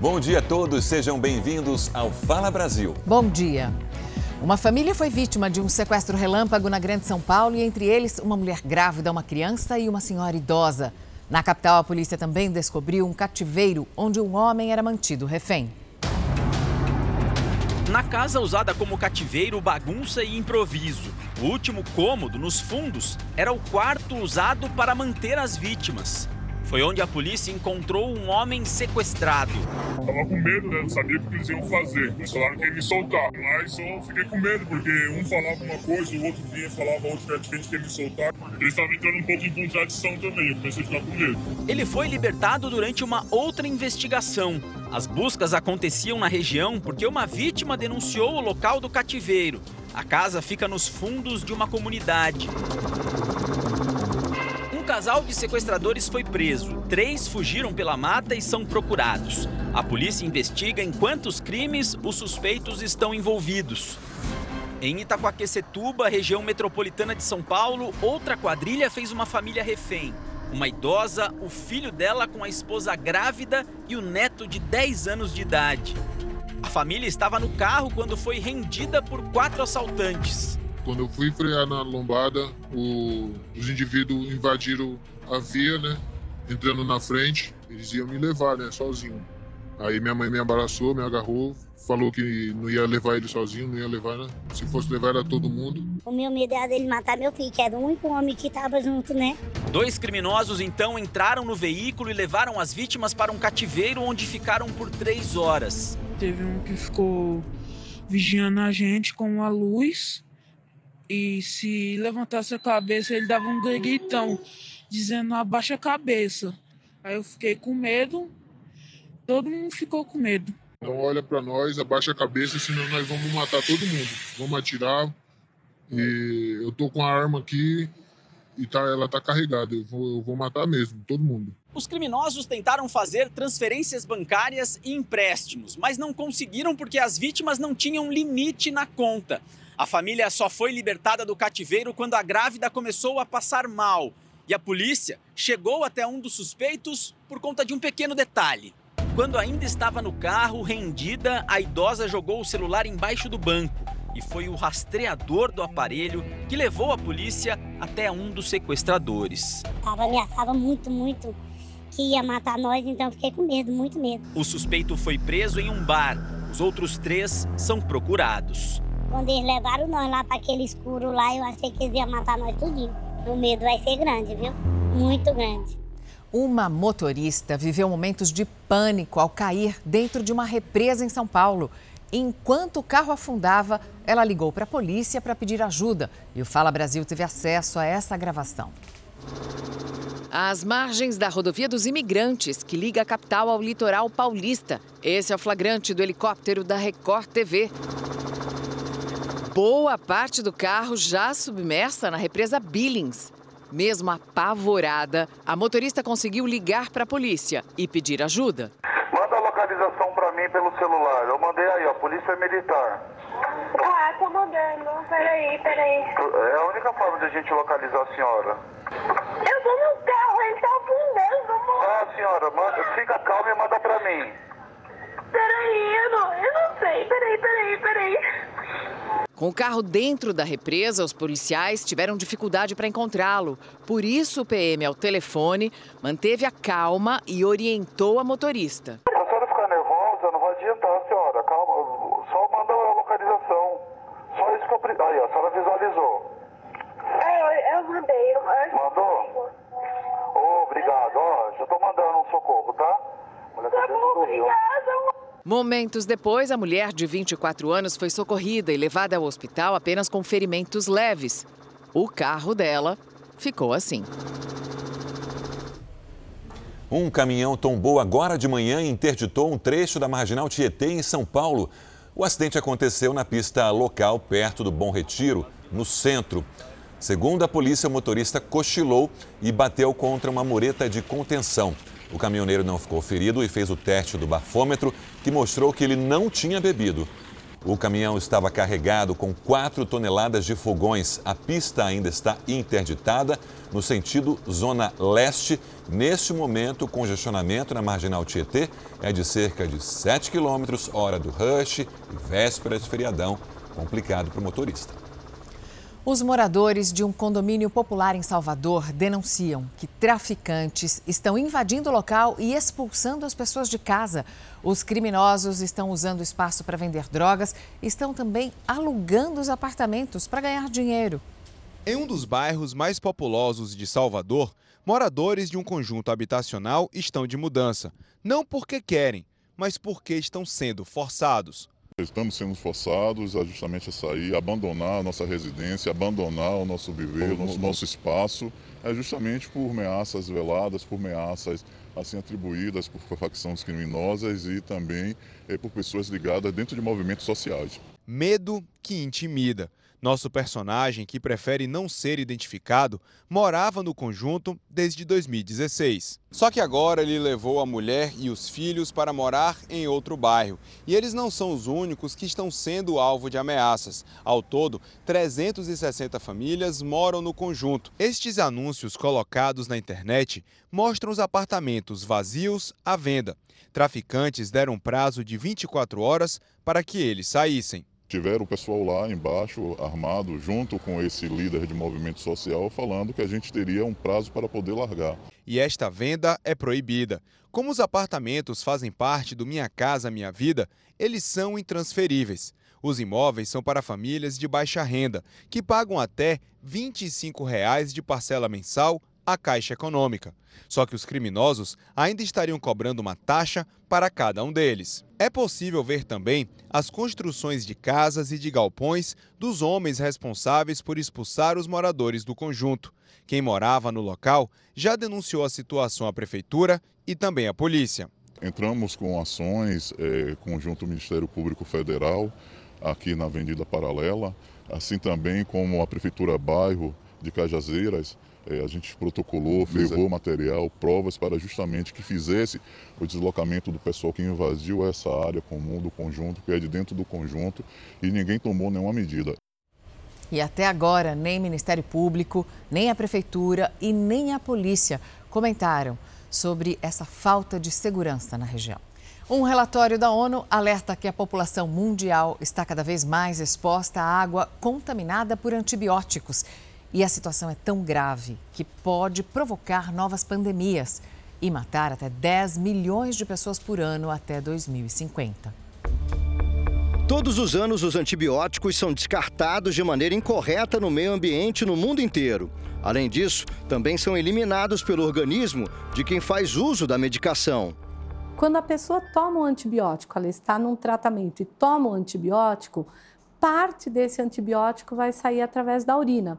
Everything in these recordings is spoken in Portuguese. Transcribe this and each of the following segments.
Bom dia a todos, sejam bem-vindos ao Fala Brasil. Bom dia. Uma família foi vítima de um sequestro relâmpago na Grande São Paulo e entre eles uma mulher grávida, uma criança e uma senhora idosa. Na capital, a polícia também descobriu um cativeiro onde um homem era mantido refém. Na casa usada como cativeiro, bagunça e improviso. O último cômodo, nos fundos, era o quarto usado para manter as vítimas. Foi onde a polícia encontrou um homem sequestrado. Tava com medo, né? Não sabia o que eles iam fazer. Eles falaram que iam me soltar. Mas eu fiquei com medo, porque um falava uma coisa, o outro vinha e falava outro que era diferente que ia me soltar. Eles estavam entrando um pouco em contradição também. Eu comecei a ficar com medo. Ele foi libertado durante uma outra investigação. As buscas aconteciam na região porque uma vítima denunciou o local do cativeiro. A casa fica nos fundos de uma comunidade casal de sequestradores foi preso. Três fugiram pela mata e são procurados. A polícia investiga em quantos crimes os suspeitos estão envolvidos. Em Itaquaquecetuba, região metropolitana de São Paulo, outra quadrilha fez uma família refém. Uma idosa, o filho dela com a esposa grávida e o neto de 10 anos de idade. A família estava no carro quando foi rendida por quatro assaltantes. Quando eu fui frear na lombada, o, os indivíduos invadiram a via, né? Entrando na frente, eles iam me levar, né? Sozinho. Aí minha mãe me abraçou, me agarrou, falou que não ia levar ele sozinho, não ia levar, né? Se fosse levar era todo mundo. O meu medo era dele matar meu filho, que era o único homem que estava junto, né? Dois criminosos então entraram no veículo e levaram as vítimas para um cativeiro onde ficaram por três horas. Teve um que ficou vigiando a gente com a luz e se levantasse a cabeça, ele dava um gritão, dizendo abaixa a cabeça. Aí eu fiquei com medo, todo mundo ficou com medo. Então olha para nós, abaixa a cabeça, senão nós vamos matar todo mundo. Vamos atirar. E eu tô com a arma aqui e tá, ela tá carregada. Eu vou, eu vou matar mesmo, todo mundo. Os criminosos tentaram fazer transferências bancárias e empréstimos, mas não conseguiram porque as vítimas não tinham limite na conta. A família só foi libertada do cativeiro quando a grávida começou a passar mal. E a polícia chegou até um dos suspeitos por conta de um pequeno detalhe. Quando ainda estava no carro, rendida, a idosa jogou o celular embaixo do banco. E foi o rastreador do aparelho que levou a polícia até um dos sequestradores. Tava ameaçava muito, muito que ia matar nós, então fiquei com medo, muito medo. O suspeito foi preso em um bar. Os outros três são procurados. Quando eles levaram nós lá para aquele escuro lá, eu achei que eles iam matar nós tudinho. O medo vai ser grande, viu? Muito grande. Uma motorista viveu momentos de pânico ao cair dentro de uma represa em São Paulo. Enquanto o carro afundava, ela ligou para a polícia para pedir ajuda. E o Fala Brasil teve acesso a essa gravação. Às margens da rodovia dos imigrantes, que liga a capital ao litoral paulista. Esse é o flagrante do helicóptero da Record TV. Boa parte do carro já submersa na represa Billings. Mesmo apavorada, a motorista conseguiu ligar para a polícia e pedir ajuda. Manda a localização para mim pelo celular. Eu mandei aí, ó, Polícia Militar. Ah, tô mandando. Peraí, peraí. É a única forma de a gente localizar a senhora. Eu tô no carro, ele tá afundando, amor. Ah, senhora, manda, fica calma e manda para mim. Peraí, eu não, eu não sei. Peraí, peraí, peraí. Com o carro dentro da represa, os policiais tiveram dificuldade para encontrá-lo. Por isso, o PM, ao telefone, manteve a calma e orientou a motorista. Se a senhora ficar nervosa, não vai adiantar, senhora. Calma, só manda a localização. Só isso que eu preciso. Aí, a senhora visualizou. É, eu, eu mandei. Eu... Mandou? Oh, obrigado. Ó, já tô mandando um socorro, tá? Mulher tá bom, obrigada. Momentos depois, a mulher de 24 anos foi socorrida e levada ao hospital apenas com ferimentos leves. O carro dela ficou assim. Um caminhão tombou agora de manhã e interditou um trecho da marginal Tietê, em São Paulo. O acidente aconteceu na pista local, perto do Bom Retiro, no centro. Segundo a polícia, o motorista cochilou e bateu contra uma mureta de contenção. O caminhoneiro não ficou ferido e fez o teste do bafômetro, que mostrou que ele não tinha bebido. O caminhão estava carregado com 4 toneladas de fogões. A pista ainda está interditada no sentido Zona Leste. Neste momento, o congestionamento na Marginal Tietê é de cerca de 7 quilômetros, hora do rush e véspera de feriadão. Complicado para o motorista. Os moradores de um condomínio popular em Salvador denunciam que traficantes estão invadindo o local e expulsando as pessoas de casa. Os criminosos estão usando o espaço para vender drogas e estão também alugando os apartamentos para ganhar dinheiro. Em um dos bairros mais populosos de Salvador, moradores de um conjunto habitacional estão de mudança. Não porque querem, mas porque estão sendo forçados. Estamos sendo forçados a justamente a sair, abandonar a nossa residência, abandonar o nosso viver, o nosso, nosso espaço, é justamente por ameaças veladas, por ameaças assim atribuídas por facções criminosas e também é, por pessoas ligadas dentro de movimentos sociais. Medo que intimida. Nosso personagem, que prefere não ser identificado, morava no conjunto desde 2016. Só que agora ele levou a mulher e os filhos para morar em outro bairro. E eles não são os únicos que estão sendo alvo de ameaças. Ao todo, 360 famílias moram no conjunto. Estes anúncios colocados na internet mostram os apartamentos vazios à venda. Traficantes deram prazo de 24 horas para que eles saíssem. Tiveram o pessoal lá embaixo, armado, junto com esse líder de movimento social, falando que a gente teria um prazo para poder largar. E esta venda é proibida. Como os apartamentos fazem parte do Minha Casa Minha Vida, eles são intransferíveis. Os imóveis são para famílias de baixa renda, que pagam até 25 reais de parcela mensal à Caixa Econômica. Só que os criminosos ainda estariam cobrando uma taxa para cada um deles. É possível ver também as construções de casas e de galpões dos homens responsáveis por expulsar os moradores do conjunto. Quem morava no local já denunciou a situação à prefeitura e também à polícia. Entramos com ações é, conjunto Ministério Público Federal aqui na Avenida Paralela, assim também como a Prefeitura Bairro de Cajazeiras a gente protocolou, levou material, provas para justamente que fizesse o deslocamento do pessoal que invadiu essa área comum do conjunto, que é de dentro do conjunto, e ninguém tomou nenhuma medida. E até agora, nem Ministério Público, nem a Prefeitura e nem a polícia comentaram sobre essa falta de segurança na região. Um relatório da ONU alerta que a população mundial está cada vez mais exposta à água contaminada por antibióticos e a situação é tão grave que pode provocar novas pandemias e matar até 10 milhões de pessoas por ano até 2050. Todos os anos, os antibióticos são descartados de maneira incorreta no meio ambiente no mundo inteiro. Além disso, também são eliminados pelo organismo de quem faz uso da medicação. Quando a pessoa toma um antibiótico, ela está num tratamento e toma um antibiótico, parte desse antibiótico vai sair através da urina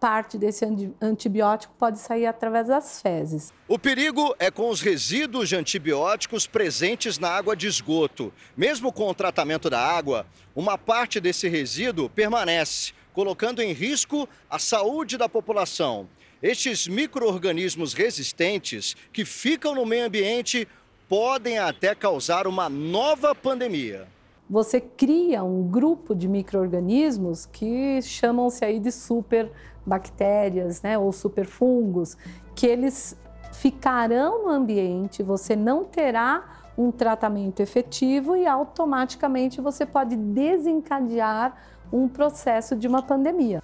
parte desse antibiótico pode sair através das fezes. O perigo é com os resíduos de antibióticos presentes na água de esgoto. Mesmo com o tratamento da água, uma parte desse resíduo permanece, colocando em risco a saúde da população. Estes micro-organismos resistentes que ficam no meio ambiente podem até causar uma nova pandemia você cria um grupo de micro-organismos que chamam-se aí de super bactérias, né, ou superfungos, que eles ficarão no ambiente, você não terá um tratamento efetivo e automaticamente você pode desencadear um processo de uma pandemia.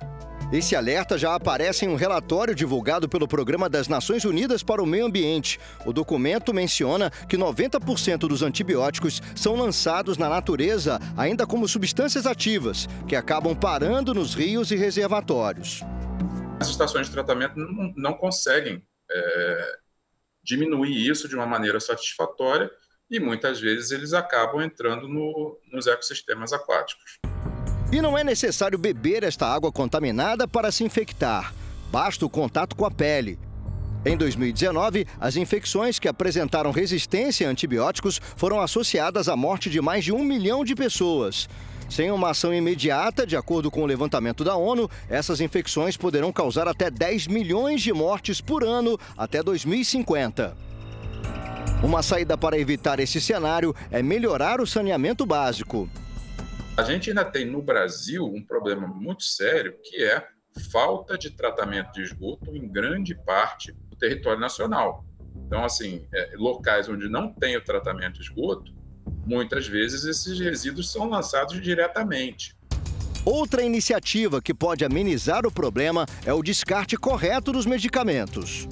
Esse alerta já aparece em um relatório divulgado pelo Programa das Nações Unidas para o Meio Ambiente. O documento menciona que 90% dos antibióticos são lançados na natureza ainda como substâncias ativas, que acabam parando nos rios e reservatórios. As estações de tratamento não, conseguem é, diminuir isso de uma maneira satisfatória e muitas vezes eles acabam entrando no, nos ecossistemas aquáticos. E não é necessário beber esta água contaminada para se infectar. Basta o contato com a pele. Em 2019, as infecções que apresentaram resistência a antibióticos foram associadas à morte de mais de um milhão de pessoas. Sem uma ação imediata, de acordo com o levantamento da ONU, essas infecções poderão causar até 10 milhões de mortes por ano até 2050. Uma saída para evitar esse cenário é melhorar o saneamento básico. A gente ainda tem no Brasil um problema muito sério que é falta de tratamento de esgoto em grande parte do território nacional. Então, assim, é, locais onde não tem o tratamento de esgoto, muitas vezes esses resíduos são lançados diretamente. Outra iniciativa que pode amenizar o problema é o descarte correto dos medicamentos.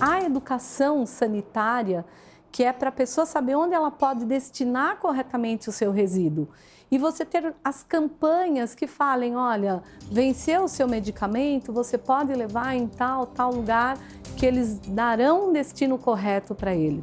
A educação sanitária, que é para a pessoa saber onde ela pode destinar corretamente o seu resíduo. E você ter as campanhas que falem, olha, venceu o seu medicamento, você pode levar em tal, tal lugar, que eles darão um destino correto para ele.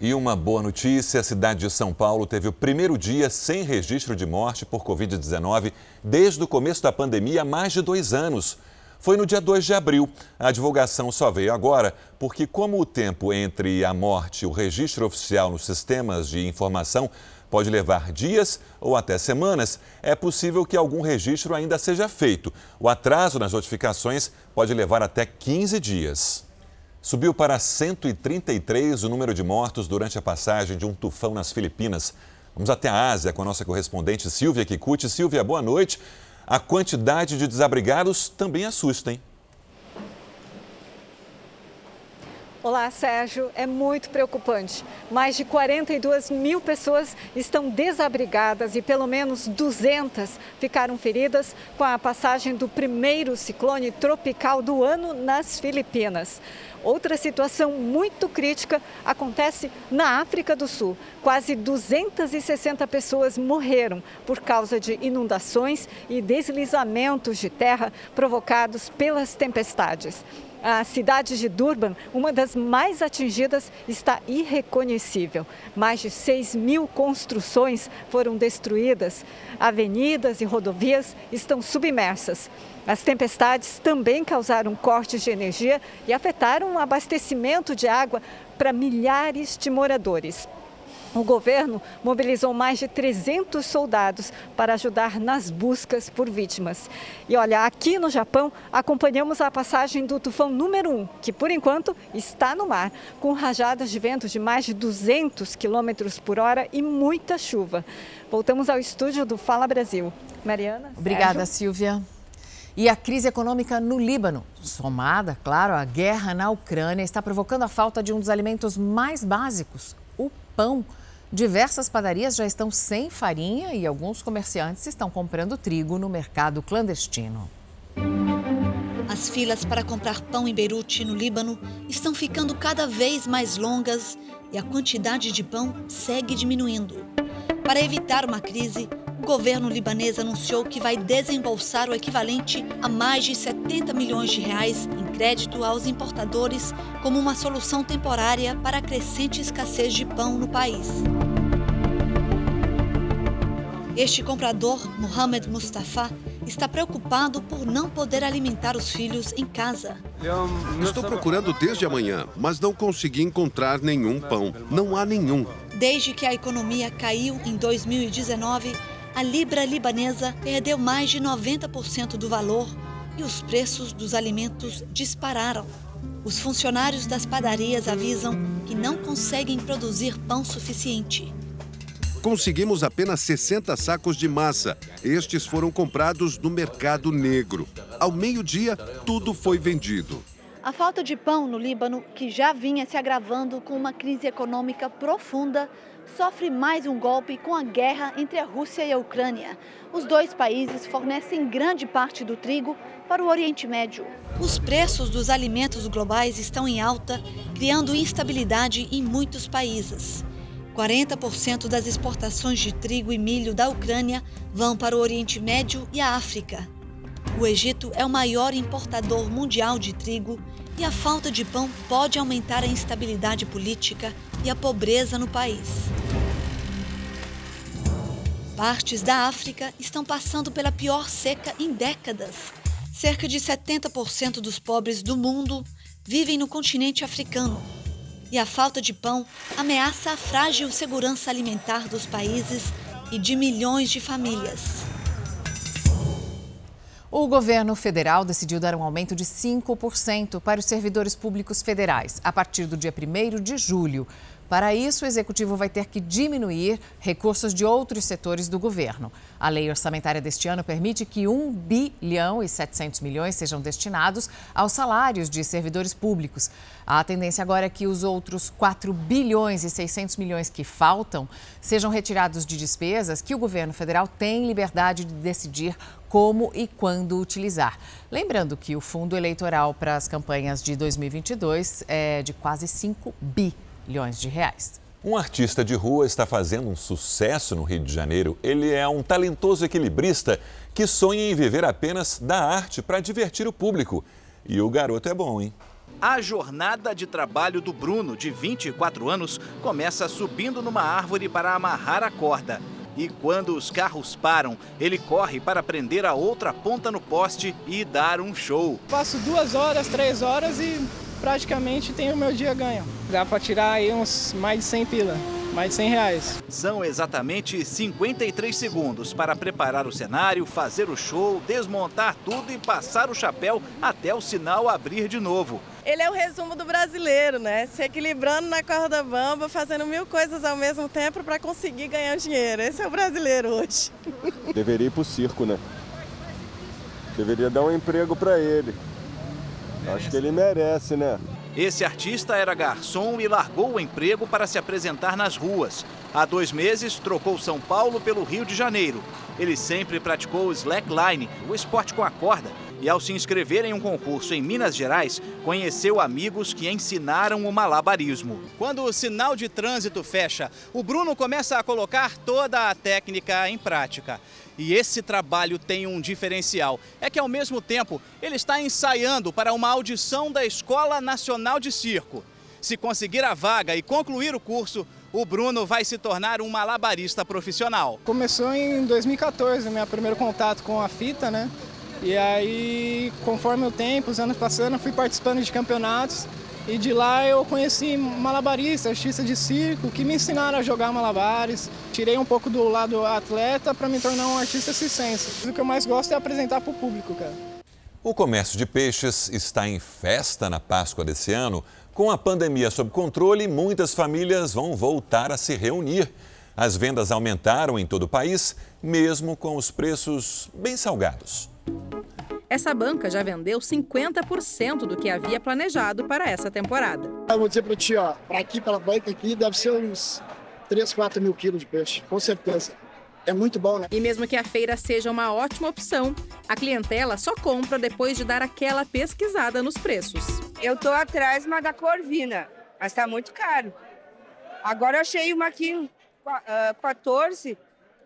E uma boa notícia: a cidade de São Paulo teve o primeiro dia sem registro de morte por Covid-19 desde o começo da pandemia há mais de dois anos. Foi no dia 2 de abril. A divulgação só veio agora porque, como o tempo entre a morte e o registro oficial nos sistemas de informação pode levar dias ou até semanas, é possível que algum registro ainda seja feito. O atraso nas notificações pode levar até 15 dias. Subiu para 133 o número de mortos durante a passagem de um tufão nas Filipinas. Vamos até a Ásia com a nossa correspondente Silvia Kikuchi. Silvia, boa noite. A quantidade de desabrigados também assusta, hein? Olá, Sérgio. É muito preocupante. Mais de 42 mil pessoas estão desabrigadas e pelo menos 200 ficaram feridas com a passagem do primeiro ciclone tropical do ano nas Filipinas. Outra situação muito crítica acontece na África do Sul. Quase 260 pessoas morreram por causa de inundações e deslizamentos de terra provocados pelas tempestades. A cidade de Durban, uma das mais atingidas, está irreconhecível. Mais de 6 mil construções foram destruídas. Avenidas e rodovias estão submersas. As tempestades também causaram cortes de energia e afetaram o abastecimento de água para milhares de moradores. O governo mobilizou mais de 300 soldados para ajudar nas buscas por vítimas. E olha, aqui no Japão, acompanhamos a passagem do tufão número 1, que por enquanto está no mar, com rajadas de vento de mais de 200 km por hora e muita chuva. Voltamos ao estúdio do Fala Brasil. Mariana? Obrigada, Sérgio. Silvia. E a crise econômica no Líbano, somada, claro, à guerra na Ucrânia, está provocando a falta de um dos alimentos mais básicos, o pão. Diversas padarias já estão sem farinha e alguns comerciantes estão comprando trigo no mercado clandestino. As filas para comprar pão em Beirute, no Líbano, estão ficando cada vez mais longas e a quantidade de pão segue diminuindo. Para evitar uma crise, o governo libanês anunciou que vai desembolsar o equivalente a mais de 70 milhões de reais em crédito aos importadores como uma solução temporária para a crescente escassez de pão no país. Este comprador, Mohamed Mustafa, está preocupado por não poder alimentar os filhos em casa. Estou procurando desde amanhã, mas não consegui encontrar nenhum pão. Não há nenhum. Desde que a economia caiu em 2019, a libra libanesa perdeu mais de 90% do valor e os preços dos alimentos dispararam. Os funcionários das padarias avisam que não conseguem produzir pão suficiente. Conseguimos apenas 60 sacos de massa. Estes foram comprados no mercado negro. Ao meio-dia, tudo foi vendido. A falta de pão no Líbano, que já vinha se agravando com uma crise econômica profunda, sofre mais um golpe com a guerra entre a Rússia e a Ucrânia. Os dois países fornecem grande parte do trigo para o Oriente Médio. Os preços dos alimentos globais estão em alta, criando instabilidade em muitos países. 40% das exportações de trigo e milho da Ucrânia vão para o Oriente Médio e a África. O Egito é o maior importador mundial de trigo e a falta de pão pode aumentar a instabilidade política e a pobreza no país. Partes da África estão passando pela pior seca em décadas. Cerca de 70% dos pobres do mundo vivem no continente africano. E a falta de pão ameaça a frágil segurança alimentar dos países e de milhões de famílias. O governo federal decidiu dar um aumento de 5% para os servidores públicos federais a partir do dia 1 de julho. Para isso, o executivo vai ter que diminuir recursos de outros setores do governo. A lei orçamentária deste ano permite que 1 bilhão e 700 milhões sejam destinados aos salários de servidores públicos. A tendência agora é que os outros 4 bilhões e 600 milhões que faltam sejam retirados de despesas que o governo federal tem liberdade de decidir como e quando utilizar. Lembrando que o fundo eleitoral para as campanhas de 2022 é de quase 5 bilhões de reais. Um artista de rua está fazendo um sucesso no Rio de Janeiro. Ele é um talentoso equilibrista que sonha em viver apenas da arte para divertir o público. E o garoto é bom, hein? A jornada de trabalho do Bruno, de 24 anos, começa subindo numa árvore para amarrar a corda. E quando os carros param, ele corre para prender a outra ponta no poste e dar um show. Passo duas horas, três horas e praticamente tenho o meu dia ganho. Dá para tirar aí uns mais de 100 pila mais de 100 reais. São exatamente 53 segundos para preparar o cenário, fazer o show, desmontar tudo e passar o chapéu até o sinal abrir de novo. Ele é o resumo do brasileiro, né? Se equilibrando na corda bamba, fazendo mil coisas ao mesmo tempo para conseguir ganhar dinheiro. Esse é o brasileiro hoje. Deveria ir pro circo, né? Deveria dar um emprego para ele. Acho que ele merece, né? Esse artista era garçom e largou o emprego para se apresentar nas ruas. Há dois meses, trocou São Paulo pelo Rio de Janeiro. Ele sempre praticou o slackline, o esporte com a corda, e ao se inscrever em um concurso em Minas Gerais, conheceu amigos que ensinaram o malabarismo. Quando o sinal de trânsito fecha, o Bruno começa a colocar toda a técnica em prática. E esse trabalho tem um diferencial: é que ao mesmo tempo ele está ensaiando para uma audição da Escola Nacional de Circo. Se conseguir a vaga e concluir o curso, o Bruno vai se tornar um malabarista profissional. Começou em 2014, meu primeiro contato com a fita, né? E aí, conforme o tempo, os anos passando, fui participando de campeonatos e de lá eu conheci malabaristas, artistas de circo, que me ensinaram a jogar malabares. Tirei um pouco do lado atleta para me tornar um artista circense. O que eu mais gosto é apresentar para o público, cara. O comércio de peixes está em festa na Páscoa desse ano. Com a pandemia sob controle, muitas famílias vão voltar a se reunir. As vendas aumentaram em todo o país, mesmo com os preços bem salgados. Essa banca já vendeu 50% do que havia planejado para essa temporada. Eu vou dizer para ti, ó, para aqui, para a banca aqui, deve ser uns 3, 4 mil quilos de peixe, com certeza. É muito bom, né? E mesmo que a feira seja uma ótima opção, a clientela só compra depois de dar aquela pesquisada nos preços. Eu tô atrás uma da Corvina, mas tá muito caro. Agora eu achei uma aqui, uh, 14,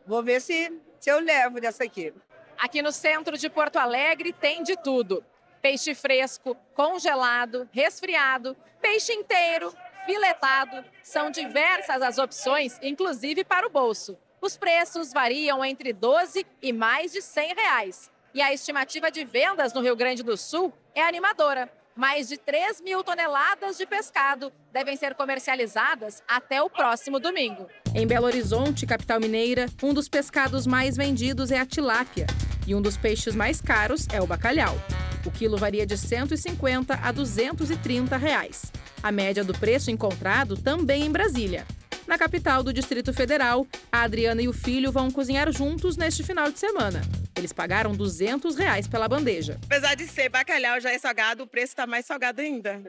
vou ver se, se eu levo dessa aqui. Aqui no centro de Porto Alegre tem de tudo: peixe fresco, congelado, resfriado, peixe inteiro, filetado. São diversas as opções, inclusive para o bolso. Os preços variam entre 12 e mais de 100 reais. E a estimativa de vendas no Rio Grande do Sul é animadora. Mais de 3 mil toneladas de pescado devem ser comercializadas até o próximo domingo. Em Belo Horizonte, capital mineira, um dos pescados mais vendidos é a tilápia. E um dos peixes mais caros é o bacalhau. O quilo varia de 150 a 230 reais. A média do preço encontrado também em Brasília. Na capital do Distrito Federal, a Adriana e o filho vão cozinhar juntos neste final de semana. Eles pagaram 200 reais pela bandeja. Apesar de ser bacalhau já é salgado, o preço está mais salgado ainda.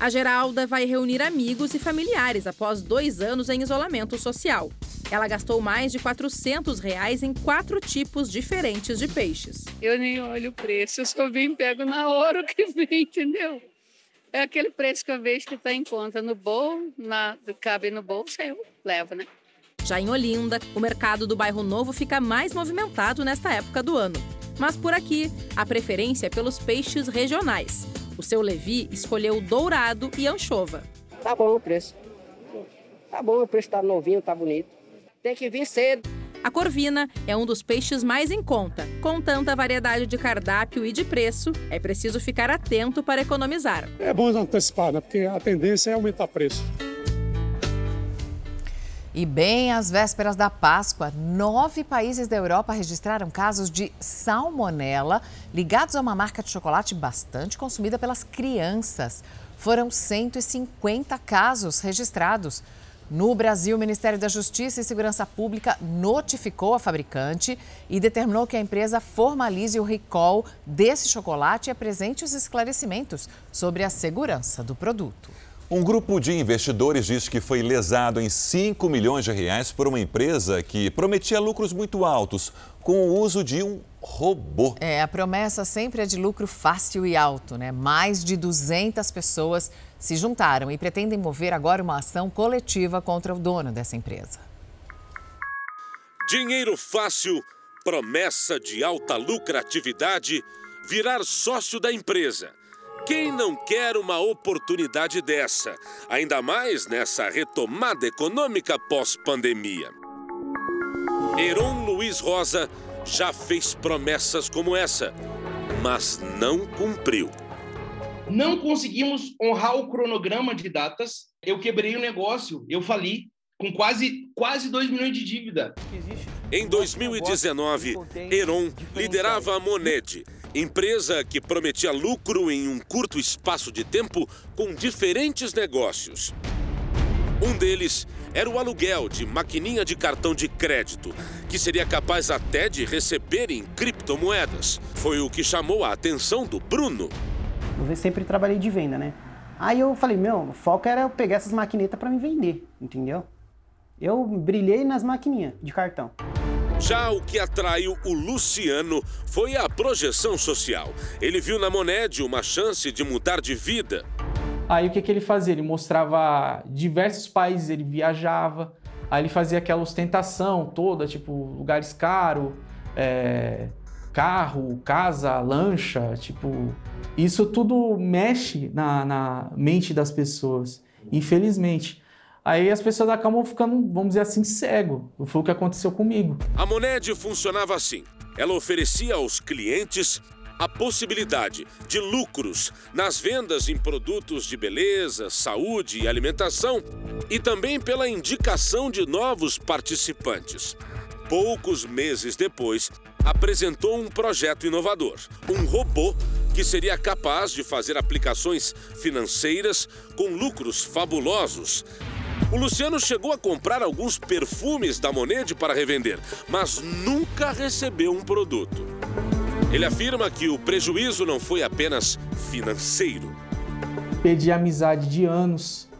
A Geralda vai reunir amigos e familiares após dois anos em isolamento social. Ela gastou mais de 400 reais em quatro tipos diferentes de peixes. Eu nem olho o preço, eu só vim pego na hora que vem, entendeu? É aquele preço que eu vejo que está em conta no bolso, na, cabe no bolso, eu levo, né? Já em Olinda, o mercado do bairro Novo fica mais movimentado nesta época do ano. Mas por aqui, a preferência é pelos peixes regionais. O seu Levi escolheu dourado e anchova. Tá bom o preço. Tá bom, o preço tá novinho, tá bonito. Tem que vir cedo. A corvina é um dos peixes mais em conta. Com tanta variedade de cardápio e de preço, é preciso ficar atento para economizar. É bom antecipar, né? Porque a tendência é aumentar preço. E bem às vésperas da Páscoa, nove países da Europa registraram casos de salmonela ligados a uma marca de chocolate bastante consumida pelas crianças. foram 150 casos registrados. No Brasil, o Ministério da Justiça e Segurança Pública notificou a fabricante e determinou que a empresa formalize o recall desse chocolate e apresente os esclarecimentos sobre a segurança do produto. Um grupo de investidores diz que foi lesado em 5 milhões de reais por uma empresa que prometia lucros muito altos com o uso de um robô. É, a promessa sempre é de lucro fácil e alto, né? Mais de 200 pessoas se juntaram e pretendem mover agora uma ação coletiva contra o dono dessa empresa. Dinheiro fácil, promessa de alta lucratividade, virar sócio da empresa. Quem não quer uma oportunidade dessa? Ainda mais nessa retomada econômica pós-pandemia. Heron Luiz Rosa já fez promessas como essa, mas não cumpriu. Não conseguimos honrar o cronograma de datas. Eu quebrei o negócio, eu fali com quase quase 2 milhões de dívida. Em 2019, Heron liderava a Moned, empresa que prometia lucro em um curto espaço de tempo com diferentes negócios. Um deles era o aluguel de maquininha de cartão de crédito, que seria capaz até de receber em criptomoedas. Foi o que chamou a atenção do Bruno. Eu sempre trabalhei de venda, né? Aí eu falei, meu, o foco era eu pegar essas maquinetas para me vender, entendeu? Eu brilhei nas maquininhas de cartão. Já o que atraiu o Luciano foi a projeção social. Ele viu na Moned uma chance de mudar de vida. Aí o que, que ele fazia? Ele mostrava diversos países, ele viajava, aí ele fazia aquela ostentação toda, tipo, lugares caros, é, carro, casa, lancha, tipo. Isso tudo mexe na, na mente das pessoas, infelizmente. Aí as pessoas acabam ficando, vamos dizer assim, cego. Foi o que aconteceu comigo. A Moned funcionava assim. Ela oferecia aos clientes a possibilidade de lucros nas vendas em produtos de beleza, saúde e alimentação e também pela indicação de novos participantes. Poucos meses depois, apresentou um projeto inovador: um robô que seria capaz de fazer aplicações financeiras com lucros fabulosos o Luciano chegou a comprar alguns perfumes da Monede para revender, mas nunca recebeu um produto. Ele afirma que o prejuízo não foi apenas financeiro. Perdi amizade de anos.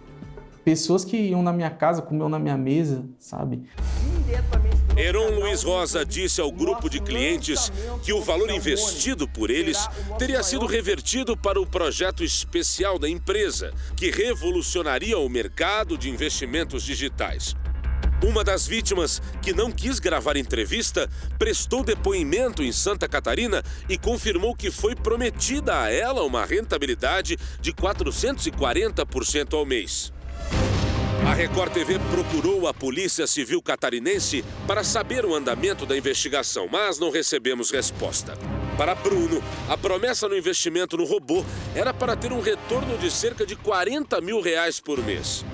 Pessoas que iam na minha casa, comiam na minha mesa, sabe? Heron Luiz Rosa disse ao grupo de clientes que o valor investido por eles teria sido revertido para o projeto especial da empresa, que revolucionaria o mercado de investimentos digitais. Uma das vítimas, que não quis gravar entrevista, prestou depoimento em Santa Catarina e confirmou que foi prometida a ela uma rentabilidade de 440% ao mês. A Record TV procurou a Polícia Civil Catarinense para saber o andamento da investigação, mas não recebemos resposta. Para Bruno, a promessa no investimento no robô era para ter um retorno de cerca de 40 mil reais por mês.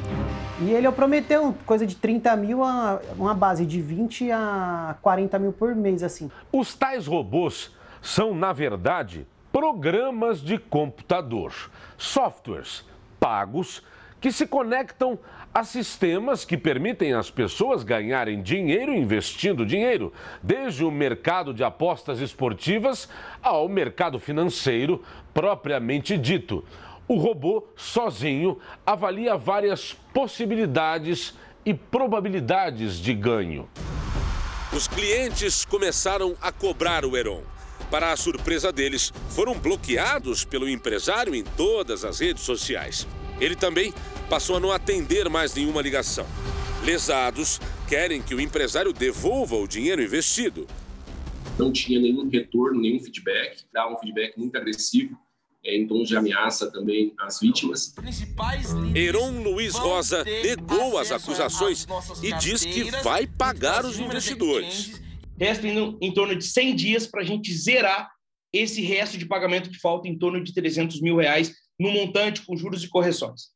E ele prometeu coisa de 30 mil a uma base de 20 a 40 mil por mês, assim. Os tais robôs são, na verdade, programas de computador, softwares pagos que se conectam a sistemas que permitem às pessoas ganharem dinheiro investindo dinheiro, desde o mercado de apostas esportivas ao mercado financeiro propriamente dito. O robô, sozinho, avalia várias possibilidades e probabilidades de ganho. Os clientes começaram a cobrar o Heron. Para a surpresa deles, foram bloqueados pelo empresário em todas as redes sociais. Ele também passou a não atender mais nenhuma ligação. Lesados querem que o empresário devolva o dinheiro investido. Não tinha nenhum retorno, nenhum feedback, dava um feedback muito agressivo, é, em tom de ameaça também às vítimas. Heron Luiz Rosa negou as acusações e diz que vai pagar os investidores. Resta em, em torno de 100 dias para a gente zerar esse resto de pagamento que falta em torno de 300 mil reais no montante com juros e correções.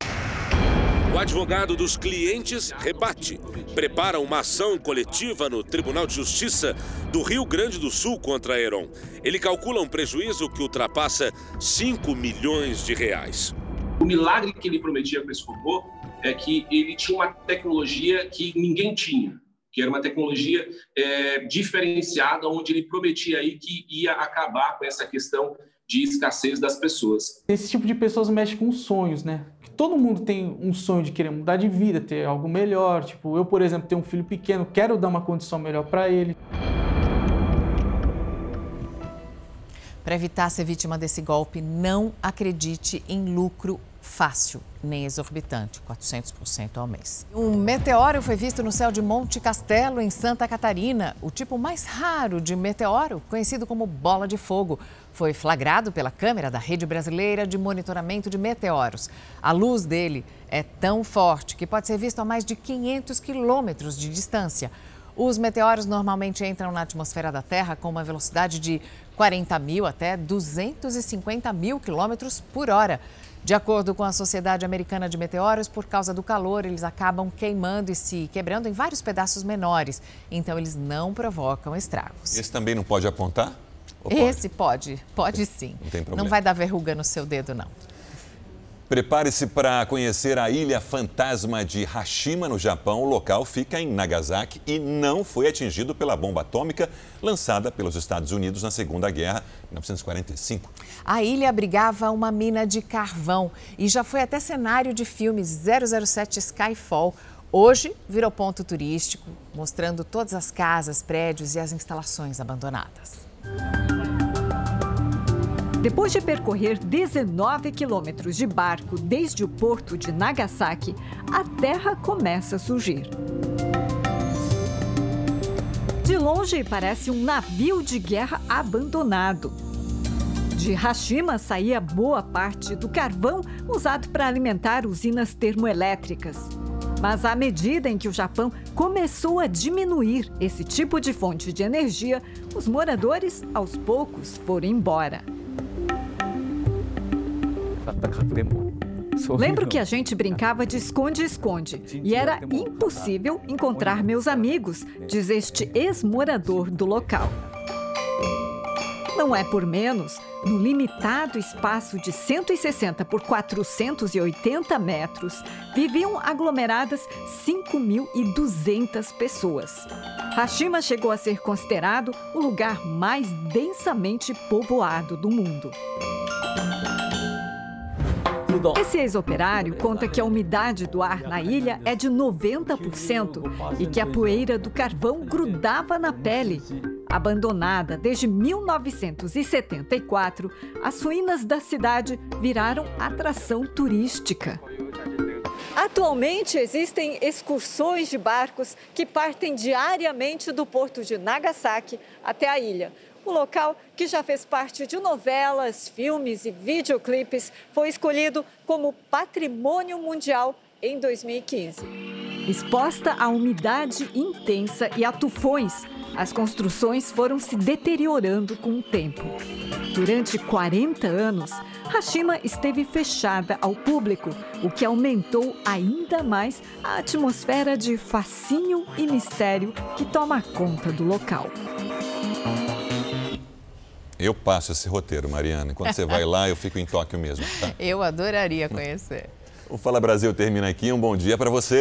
O advogado dos clientes rebate. Prepara uma ação coletiva no Tribunal de Justiça do Rio Grande do Sul contra a Heron. Ele calcula um prejuízo que ultrapassa 5 milhões de reais. O milagre que ele prometia com esse robô é que ele tinha uma tecnologia que ninguém tinha, que era uma tecnologia é, diferenciada, onde ele prometia aí que ia acabar com essa questão de escassez das pessoas. Esse tipo de pessoas mexe com sonhos, né? Todo mundo tem um sonho de querer mudar de vida, ter algo melhor. Tipo, eu, por exemplo, tenho um filho pequeno, quero dar uma condição melhor para ele. Para evitar ser vítima desse golpe, não acredite em lucro fácil, nem exorbitante, 400% ao mês. Um meteoro foi visto no céu de Monte Castelo, em Santa Catarina. O tipo mais raro de meteoro, conhecido como bola de fogo, foi flagrado pela câmera da Rede Brasileira de Monitoramento de Meteoros. A luz dele é tão forte que pode ser visto a mais de 500 quilômetros de distância. Os meteoros normalmente entram na atmosfera da Terra com uma velocidade de 40 mil até 250 mil quilômetros por hora. De acordo com a Sociedade Americana de Meteoros, por causa do calor, eles acabam queimando e se quebrando em vários pedaços menores. Então, eles não provocam estragos. Esse também não pode apontar? Pode? Esse pode, pode sim. Não tem problema. Não vai dar verruga no seu dedo, não. Prepare-se para conhecer a ilha fantasma de Hashima, no Japão. O local fica em Nagasaki e não foi atingido pela bomba atômica lançada pelos Estados Unidos na Segunda Guerra, em 1945. A ilha abrigava uma mina de carvão e já foi até cenário de filme 007 Skyfall. Hoje virou ponto turístico, mostrando todas as casas, prédios e as instalações abandonadas. Depois de percorrer 19 quilômetros de barco desde o porto de Nagasaki, a terra começa a surgir. De longe, parece um navio de guerra abandonado. De Hashima saía boa parte do carvão usado para alimentar usinas termoelétricas. Mas à medida em que o Japão começou a diminuir esse tipo de fonte de energia, os moradores, aos poucos, foram embora. Lembro que a gente brincava de esconde-esconde e era impossível encontrar meus amigos, diz este ex-morador do local. Não é por menos, no limitado espaço de 160 por 480 metros, viviam aglomeradas 5.200 pessoas. Hashima chegou a ser considerado o lugar mais densamente povoado do mundo. Esse ex-operário conta que a umidade do ar na ilha é de 90% e que a poeira do carvão grudava na pele. Abandonada desde 1974, as ruínas da cidade viraram atração turística. Atualmente existem excursões de barcos que partem diariamente do porto de Nagasaki até a ilha. O local, que já fez parte de novelas, filmes e videoclipes, foi escolhido como Patrimônio Mundial em 2015. Exposta à umidade intensa e a tufões, as construções foram se deteriorando com o tempo. Durante 40 anos, Hashima esteve fechada ao público, o que aumentou ainda mais a atmosfera de fascínio e mistério que toma conta do local. Eu passo esse roteiro, Mariana. Quando você vai lá, eu fico em Tóquio mesmo. Tá? Eu adoraria conhecer. O Fala Brasil termina aqui. Um bom dia para você.